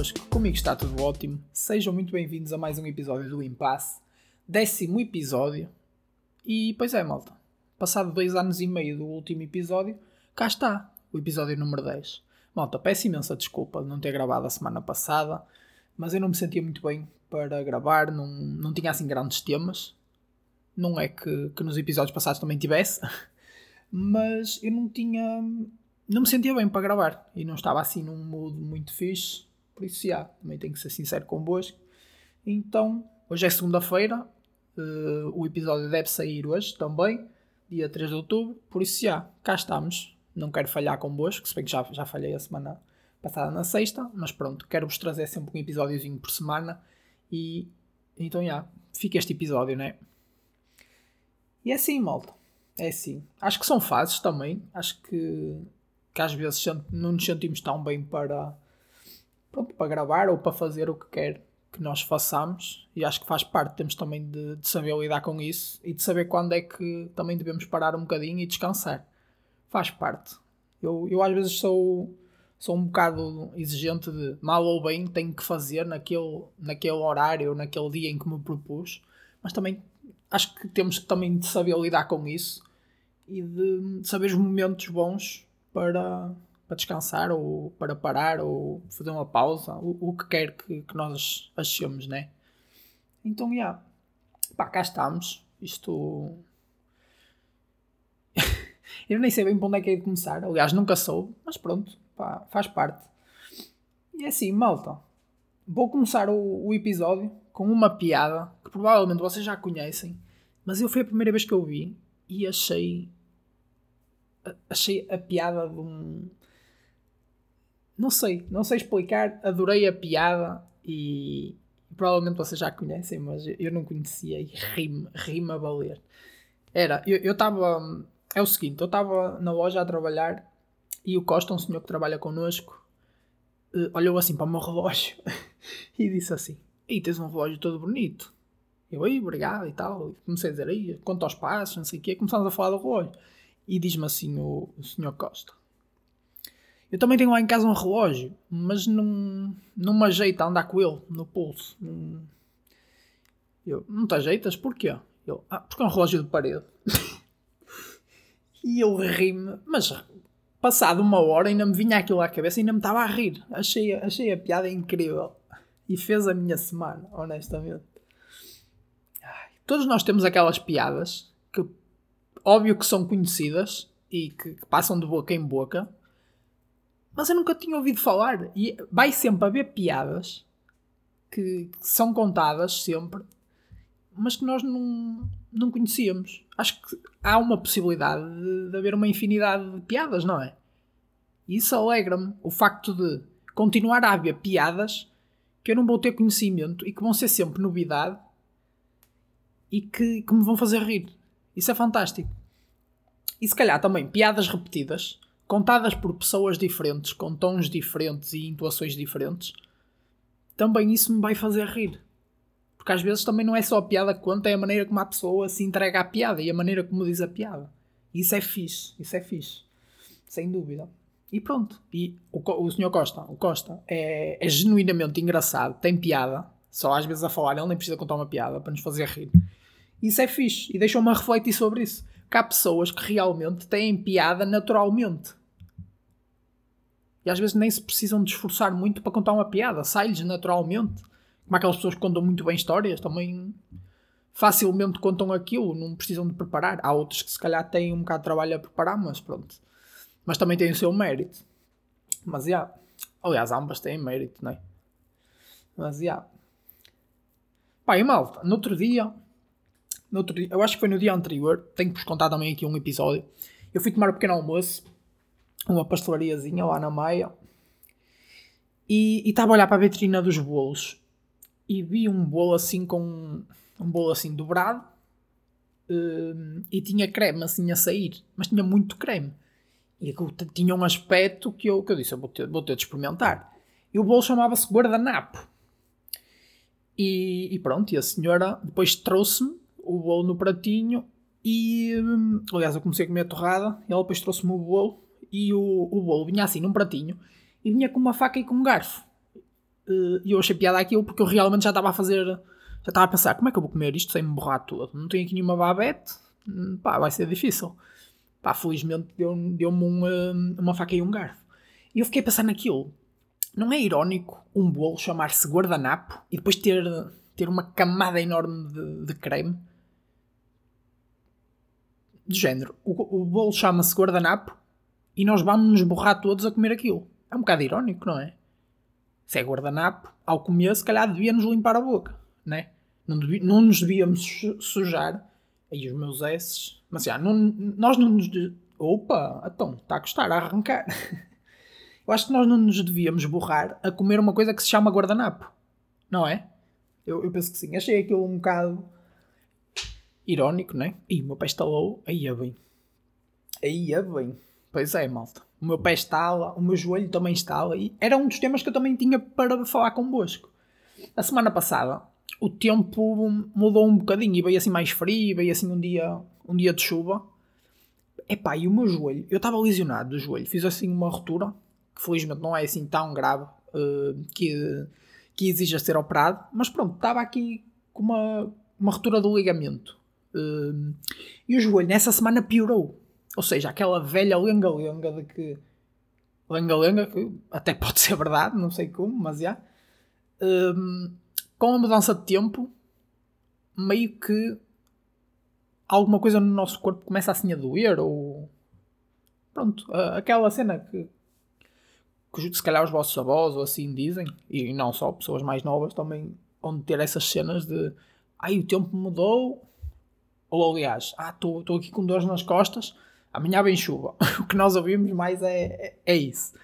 convosco? Comigo está tudo ótimo. Sejam muito bem-vindos a mais um episódio do Impasse, décimo episódio. E pois é, malta, passado dois anos e meio do último episódio, cá está, o episódio número 10. Malta, peço imensa desculpa de não ter gravado a semana passada, mas eu não me sentia muito bem para gravar, não, não tinha assim grandes temas. Não é que, que nos episódios passados também tivesse, mas eu não tinha não me sentia bem para gravar e não estava assim num mood muito fixe, por isso já, também tenho que ser sincero convosco. Então, hoje é segunda-feira, uh, o episódio deve sair hoje também, dia 3 de outubro, por isso já, cá estamos. Não quero falhar convosco, se bem que já, já falhei a semana passada na sexta, mas pronto, quero-vos trazer sempre um episódiozinho por semana e então já, fica este episódio, né? E é assim, malta. É assim. Acho que são fases também. Acho que que às vezes não nos sentimos tão bem para, pronto, para gravar ou para fazer o que quer que nós façamos e acho que faz parte, temos também de, de, saber lidar com isso e de saber quando é que também devemos parar um bocadinho e descansar. Faz parte. Eu, eu às vezes sou, sou um bocado exigente de mal ou bem tenho que fazer naquele, naquele horário, naquele dia em que me propus, mas também acho que temos também de saber lidar com isso e de saber os momentos bons para, para descansar ou para parar ou fazer uma pausa, o, o que quer que, que nós achemos, né? Então, já, yeah. pá, cá estamos. Isto. Eu nem sei bem para onde é que é de começar. Aliás, nunca soube, mas pronto, pá, faz parte. E é assim, malta. Vou começar o, o, episódio com uma piada que provavelmente vocês já conhecem, mas eu foi a primeira vez que eu vi e achei achei a piada de um. Não sei, não sei explicar. Adorei a piada e, provavelmente vocês já conhecem, mas eu não conhecia e rime, rime a valer. Era, eu estava. É o seguinte, eu estava na loja a trabalhar e o Costa, um senhor que trabalha connosco, eh, olhou assim para o meu relógio e disse assim: Ei, tens um relógio todo bonito. Eu, aí, obrigado e tal. Comecei a dizer, aí, quanto aos passos, não sei o quê. Começamos a falar do relógio. E diz-me assim o, o Sr. Costa. Eu também tenho lá em casa um relógio, mas não, não me ajeita a andar com ele no pulso. Eu, não te ajeitas? Porquê? Eu, ah, porque é um relógio de parede. e eu ri-me, mas passado uma hora ainda me vinha aquilo à cabeça e ainda me estava a rir. Achei, achei a piada incrível. E fez a minha semana, honestamente. Ai, todos nós temos aquelas piadas que óbvio que são conhecidas e que, que, passam de boca em boca, mas eu nunca tinha ouvido falar. E vai sempre haver piadas que, são contadas sempre, mas que nós não, não conhecíamos. Acho que há uma possibilidade de, de haver uma infinidade de piadas, não é? E isso alegra-me. O facto de continuar a haver piadas que eu não vou ter conhecimento e que vão ser sempre novidade e que, que me vão fazer rir. Isso é fantástico. E se calhar também piadas repetidas, contadas por pessoas diferentes, com tons diferentes e intuações diferentes, também isso me vai fazer rir. Porque às vezes também não é só a piada que conta, é a maneira como a pessoa se entrega à piada e a maneira como diz a piada. Isso é fixe, isso é fixe. Sem dúvida. E pronto. E o, o Sr. Costa, o Costa, é, é genuinamente engraçado, tem piada. Só às vezes a falar, ele nem precisa contar uma piada para nos fazer rir. Isso é fixe e deixou-me a refletir sobre isso. Que há pessoas que realmente têm piada naturalmente. Às vezes nem se precisam de esforçar muito para contar uma piada, sai-lhes naturalmente. Como aquelas pessoas que contam muito bem histórias, também facilmente contam aquilo, não precisam de preparar. Há outros que se calhar têm um bocado de trabalho a preparar, mas pronto. Mas também têm o seu mérito. Mas já. Yeah. Aliás, ambas têm mérito, não é? Mas já. Yeah. Pá, e malta, no outro dia no outro dia, eu acho que foi no dia anterior, tenho que vos contar também aqui um episódio. Eu fui tomar um pequeno almoço, uma pastelariazinha lá na Maia, e estava a olhar para a vitrina dos bolos e vi um bolo assim com um bolo assim dobrado um, e tinha creme assim a sair, mas tinha muito creme. E tinha um aspecto que eu, que eu disse: eu vou, ter, vou ter de experimentar. E o bolo chamava-se guardanapo. E, e, pronto, e a senhora depois trouxe-me o bolo no pratinho e, hum, aliás, eu comecei a comer a torrada e ela depois trouxe-me o bolo e o, o bolo vinha assim num pratinho e vinha com uma faca e com um garfo. Eh, e eu achei piada aquilo porque eu realmente já estava a fazer. Já estava a pensar, como é que eu vou comer isto sem me borrar todo? Não tenho aqui nenhuma babete, hum, pá, vai ser difícil. Pá, felizmente deu-me deu um, eh, uma faca e um garfo. E eu fiquei a pensar naquilo. Não é irónico um bolo chamar-se guardanapo e depois ter, ter uma camada enorme de, de creme? De género, o, o bolo chama-se guardanapo e nós vamos nos borrar todos a comer aquilo. É um bocado irónico, não é? Se é guardanapo, ao comer, se calhar devíamos limpar a boca, né? não, devia, não nos devíamos sujar. Aí os meus S's. Mas já, não, nós não nos. Opa, então, está a custar a arrancar. Eu acho que nós não nos devíamos borrar a comer uma coisa que se chama guardanapo. Não é? Eu, eu penso que sim. Achei aquilo um bocado irónico, não é? E o meu pé estalou. Aí é bem. Aí é bem. Pois é, malta. O meu pé estala, o meu joelho também estala. E era um dos temas que eu também tinha para falar convosco. A semana passada, o tempo mudou um bocadinho e veio assim mais frio, veio assim um dia, um dia de chuva. Epá, e o meu joelho, eu estava lesionado do joelho, fiz assim uma ruptura que felizmente não é assim tão grave uh, que, que exija ser operado, mas pronto, estava aqui com uma, uma ruptura do ligamento. Uh, e o joelho nessa semana piorou. Ou seja, aquela velha lenga-lenga de que. Lenga-lenga, que até pode ser verdade, não sei como, mas já. Um, com a mudança de tempo, meio que alguma coisa no nosso corpo começa assim a doer, ou. Pronto, aquela cena que que se calhar os vossos avós ou assim dizem, e não só, pessoas mais novas também vão ter essas cenas de ai o tempo mudou, ou aliás, ah, estou aqui com dores nas costas, amanhã vem chuva. o que nós ouvimos mais é, é, isso.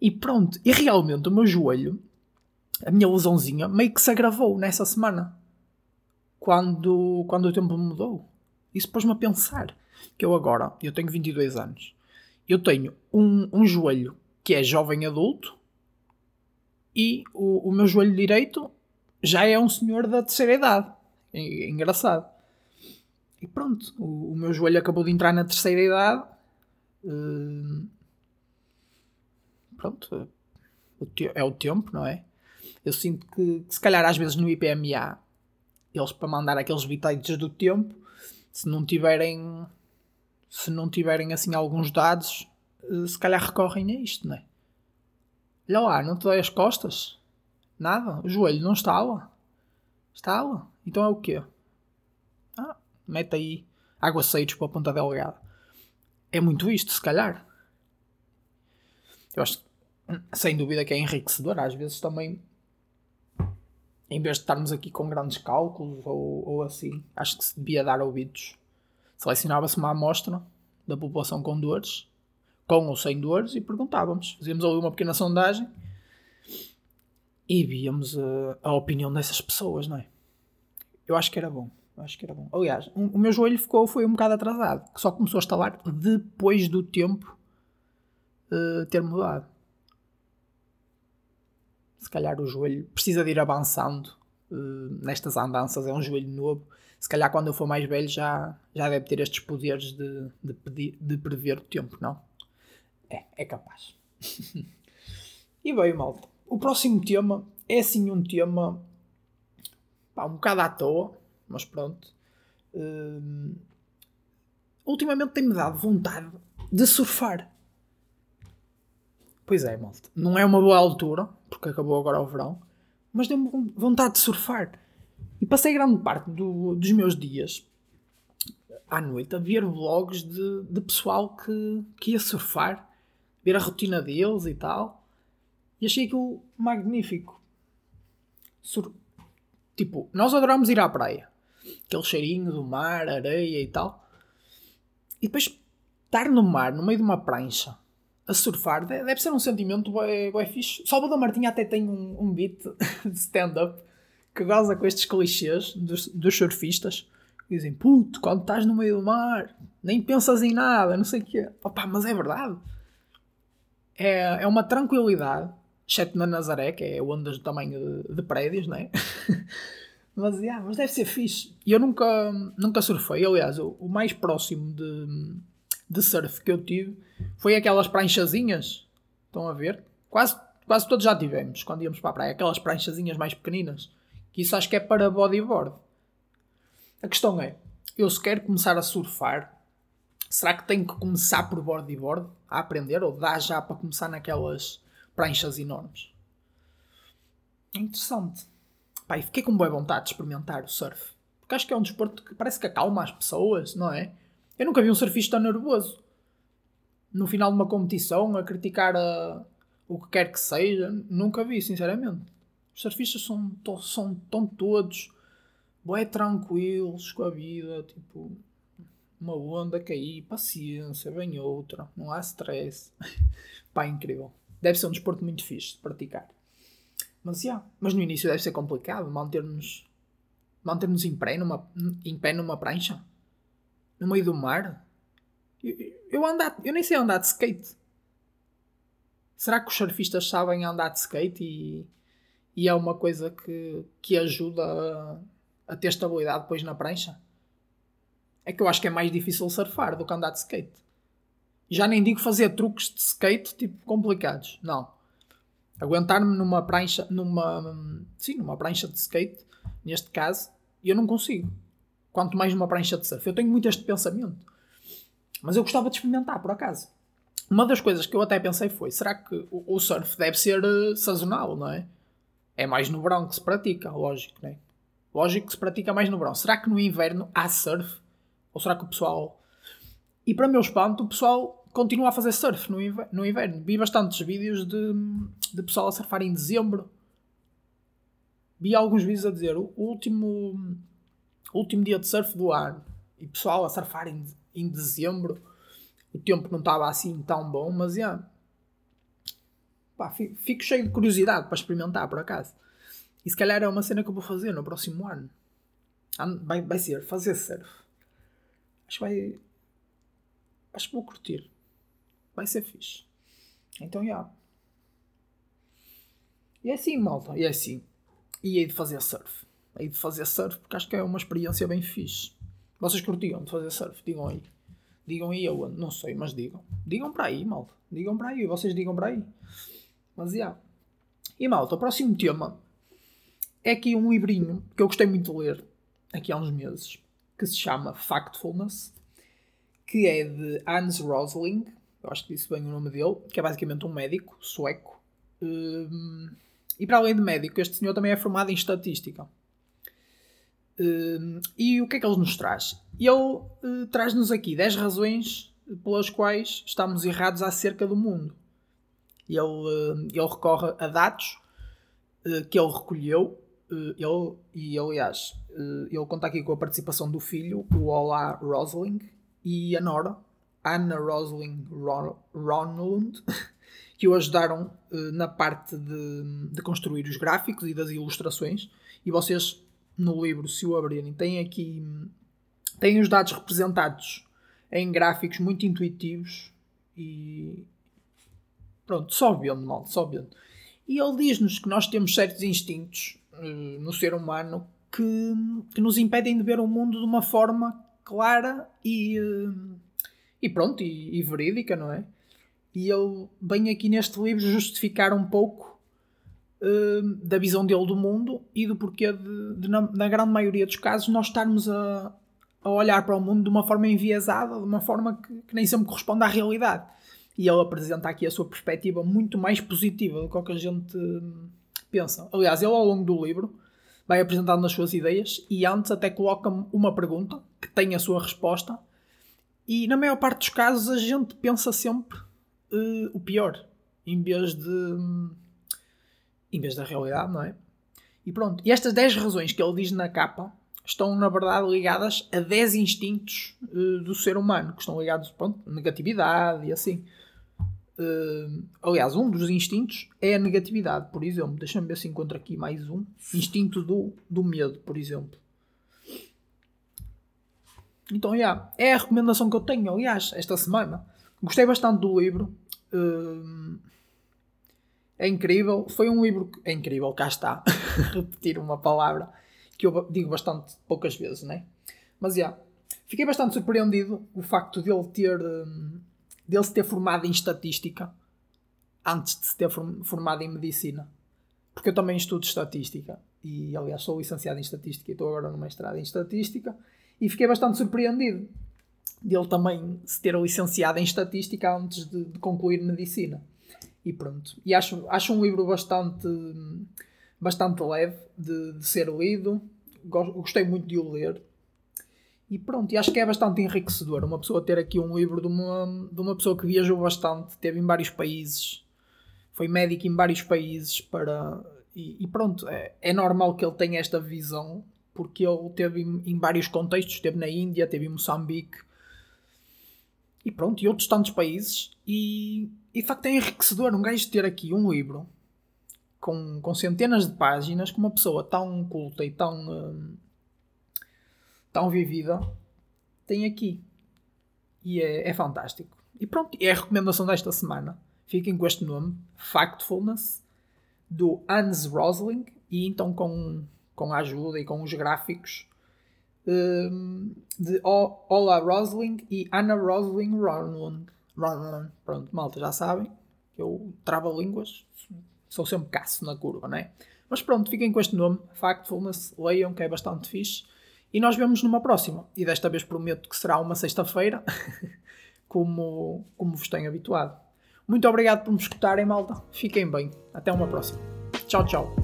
E pronto, e realmente o meu joelho, a minha lesãozinha, meio que se agravou nessa semana. Quando, quando o tempo mudou. Isso pôs-me a pensar que eu agora, eu tenho 22 anos, eu tenho um, um joelho que é jovem adulto, e o, o meu joelho direito já é um senhor da terceira idade. É, é engraçado. E pronto, o, o, meu joelho acabou de entrar na terceira idade. Uh, pronto, é o tempo, não é? Eu sinto que, que, se calhar às vezes no IPMA eles para mandar aqueles bitites do tempo, se não tiverem se não tiverem assim alguns dados, eh, se calhar recorrem a isto, não é? Olha lá, não te dói as costas? Nada? O joelho não estala? Estala? Então é o quê? Mete aí aguaceiros para a ponta delgada. É muito isto, se calhar. Eu acho sem dúvida que é enriquecedor. Às vezes também, em vez de estarmos aqui com grandes cálculos ou, ou assim, acho que se devia dar ouvidos. Selecionava-se uma amostra da população com dores com ou sem dores, e perguntávamos. Fazíamos ali uma pequena sondagem e víamos a, eh, a opinião dessas pessoas, não é? Eu acho que era bom. Acho que era bom. Aliás, o meu joelho ficou, foi um bocado atrasado, que só começou a estalar depois do tempo uh, ter mudado. Se calhar o joelho precisa de ir avançando uh, nestas andanças, é um joelho novo. Se calhar quando eu for mais velho já, já deve ter estes poderes de, de, pedir, de prever o tempo, não? É, é capaz. e bem, malta. O próximo tema é assim um tema pá, um bocado à toa, mas pronto. Uh, ultimamente tem-me dado vontade de surfar. Pois é, malta. Não é uma boa altura, porque acabou agora o verão, mas deu-me vontade de surfar. E passei grande parte do, dos meus dias à noite a ver vlogs de, de pessoal que, que ia surfar ver a rotina deles e tal. E achei aquilo magnífico. Sur tipo, nós adoramos ir à praia. Aquele cheirinho do mar, areia e tal. E depois estar no mar, no meio de uma prancha, a surfar, deve ser um sentimento bem, bem fixe. Salvador Martinha até tem um, um beat de stand-up que goza com estes clichês dos, dos surfistas. Dizem, puto, quando estás no meio do mar, nem pensas em nada, não sei o quê. Opa, mas é verdade é, é uma tranquilidade, exceto na Nazaré, que é ondas do tamanho de, de prédios, não é? mas, yeah, mas deve ser fixe. E eu nunca, nunca surfei, aliás, o, o, mais próximo de, de surf que eu tive foi aquelas pranchazinhas, estão a ver? Quase, quase todos já tivemos quando íamos para a praia. Aquelas pranchazinhas mais pequeninas. Que isso acho que é para bodyboard. A questão é, eu se quero começar a surfar, será que tenho que começar por bodyboard a aprender? Ou dá já para começar naquelas pranchas enormes? É interessante. Pá, e fiquei com boa vontade de experimentar o surf. Porque acho que é um desporto que parece que acalma as pessoas, não é? Eu nunca vi um surfista nervoso. No final de uma competição, a criticar a, o que quer que seja, nunca vi, sinceramente. Os surfistas são, são tão todos bué tranquilos com a vida, tipo, uma onda cair, paciência, vem outra, não há stress. Pá, incrível. Deve ser um desporto muito fixe de praticar. Mas, yeah, mas no início deve ser complicado manter-nos manter-nos em pé numa, em pé numa prancha no meio do mar. Eu, eu, andar, eu nem sei andar de skate. Será que os surfistas sabem andar de skate e, e é uma coisa que, que ajuda a, a ter estabilidade depois na prancha? É que eu acho que é mais difícil surfar do que andar de skate. Já nem digo fazer truques de skate tipo complicados. Não. Aguentar-me numa prancha, numa, sim, numa prancha de skate, neste caso, eu não consigo. Quanto mais numa prancha de surf. Eu tenho muito este pensamento. Mas eu gostava de experimentar, por acaso. Uma das coisas que eu até pensei foi: será que o, surf deve ser uh, sazonal, não é? É mais no verão que se pratica, lógico, não é? Lógico que se pratica mais no verão. Será que no inverno há surf? Ou será que o pessoal. E para meu espanto, o pessoal continua a fazer surf no inverno. No inverno. Vi bastantes vídeos de, de pessoal a surfar em dezembro. Vi alguns vídeos a dizer o último último dia de surf do ano e pessoal a surfar em, em dezembro, o tempo não estava assim tão bom, mas yeah, pá, fico cheio de curiosidade para experimentar por acaso. E se calhar é uma cena que eu vou fazer no próximo ano. Vai, vai ser fazer surf. Acho que vai. Acho que vou curtir. Vai ser fixe. Então, já. E é assim, malta. E é assim. E aí de fazer surf aí de fazer surf, porque acho que é uma experiência bem fixe. Vocês curtiam de fazer surf? Digam aí. Digam aí eu não sei, mas digam. Digam para aí, malta. Digam para aí, vocês digam para aí. Mas já. E malta, o próximo tema é aqui um livrinho que eu gostei muito de ler aqui há uns meses, que se chama Factfulness, que é de Hans Rosling, eu acho que disse bem o nome dele, que é basicamente um médico sueco. Um, e para além de médico, este senhor também é formado em estatística. Uh, e o que é que ele nos traz? Ele uh, traz-nos aqui 10 razões pelas quais estamos errados acerca do mundo. Ele, uh, ele recorre a dados eh, que ele recolheu. ele, e aliás, ele conta aqui com a participação do filho, o Olá Rosling, e a Nora, Anna Rosling Ronlund, que o ajudaram na parte de, de construir os gráficos e das ilustrações. E vocês no livro, se o abrirem, tem aqui tem os dados representados em gráficos muito intuitivos e pronto, só vendo mal, só vendo. E ele diz-nos que nós temos certos instintos uh, no ser humano que, que nos impedem de ver o mundo de uma forma clara e, uh, e pronto, e, e verídica, não é? E ele vem aqui neste livro justificar um pouco uh, da visão dele do mundo e do porquê de, de na, na, grande maioria dos casos, nós estarmos a, a, olhar para o mundo de uma forma enviesada, de uma forma que, que nem sempre corresponde à realidade. E ele apresenta aqui a sua perspectiva muito mais positiva do que o que a gente pensa. Aliás, ele ao longo do livro vai apresentando as suas ideias e antes até coloca uma pergunta que tem a sua resposta. E na maior parte dos casos a gente pensa sempre uh, o pior, em vez de em vez da realidade, não é? E pronto. E estas 10 razões que ele diz na capa estão, na verdade, ligadas a 10 instintos uh, do ser humano, que estão ligados, pronto, à negatividade e assim. Uh, aliás, um dos instintos é a negatividade, por exemplo. Deixa-me ver se encontro aqui mais um. Instinto do, do medo, por exemplo. Então, yeah, é a recomendação que eu tenho, aliás, esta semana. Gostei bastante do livro. Uh, é incrível. Foi um livro. Que... É incrível, cá está. Repetir uma palavra que eu digo bastante poucas vezes, né? Mas. Yeah, fiquei bastante surpreendido o facto dele ter. Um, dele se ter formado em estatística. antes de se ter formado em medicina. Porque eu também estudo estatística e, aliás, sou licenciado em estatística e estou agora no mestrado em estatística e fiquei bastante surpreendido dele também se ter licenciado em estatística antes de, de concluir medicina. E pronto. E acho, acho um livro bastante, bastante leve de, de ser lido. Gostei muito de o ler. E pronto, e acho que é bastante enriquecedor uma pessoa ter aqui um livro de uma, de uma pessoa que viajou bastante, teve em vários países, foi médico em vários países para. E, e pronto, é, é normal que ele tenha esta visão, porque ele teve em, vários contextos, esteve na Índia, teve em Moçambique, e pronto, e outros tantos países. E, e de facto é enriquecedor um gajo ter aqui um livro com, com centenas de páginas, com uma pessoa tão culta e tão, hum, tão vivida, tem aqui. E é, é fantástico. E pronto, é a recomendação desta semana. Fiquem com este nome, Factfulness, do Hans Rosling, e então com, com a ajuda e com os gráficos um, de Ola Rosling e Anna Rosling Ronlund. Pronto, malta, já sabem que eu travo línguas, sou sempre caço na curva, não é? Mas pronto, fiquem com este nome, Factfulness, leiam que é bastante fixe. E nós vemos numa próxima. E desta vez prometo que será uma sexta-feira, como, como vos tenho habituado. Muito obrigado por me escutarem, malta. Fiquem bem. Até uma próxima. Tchau, tchau.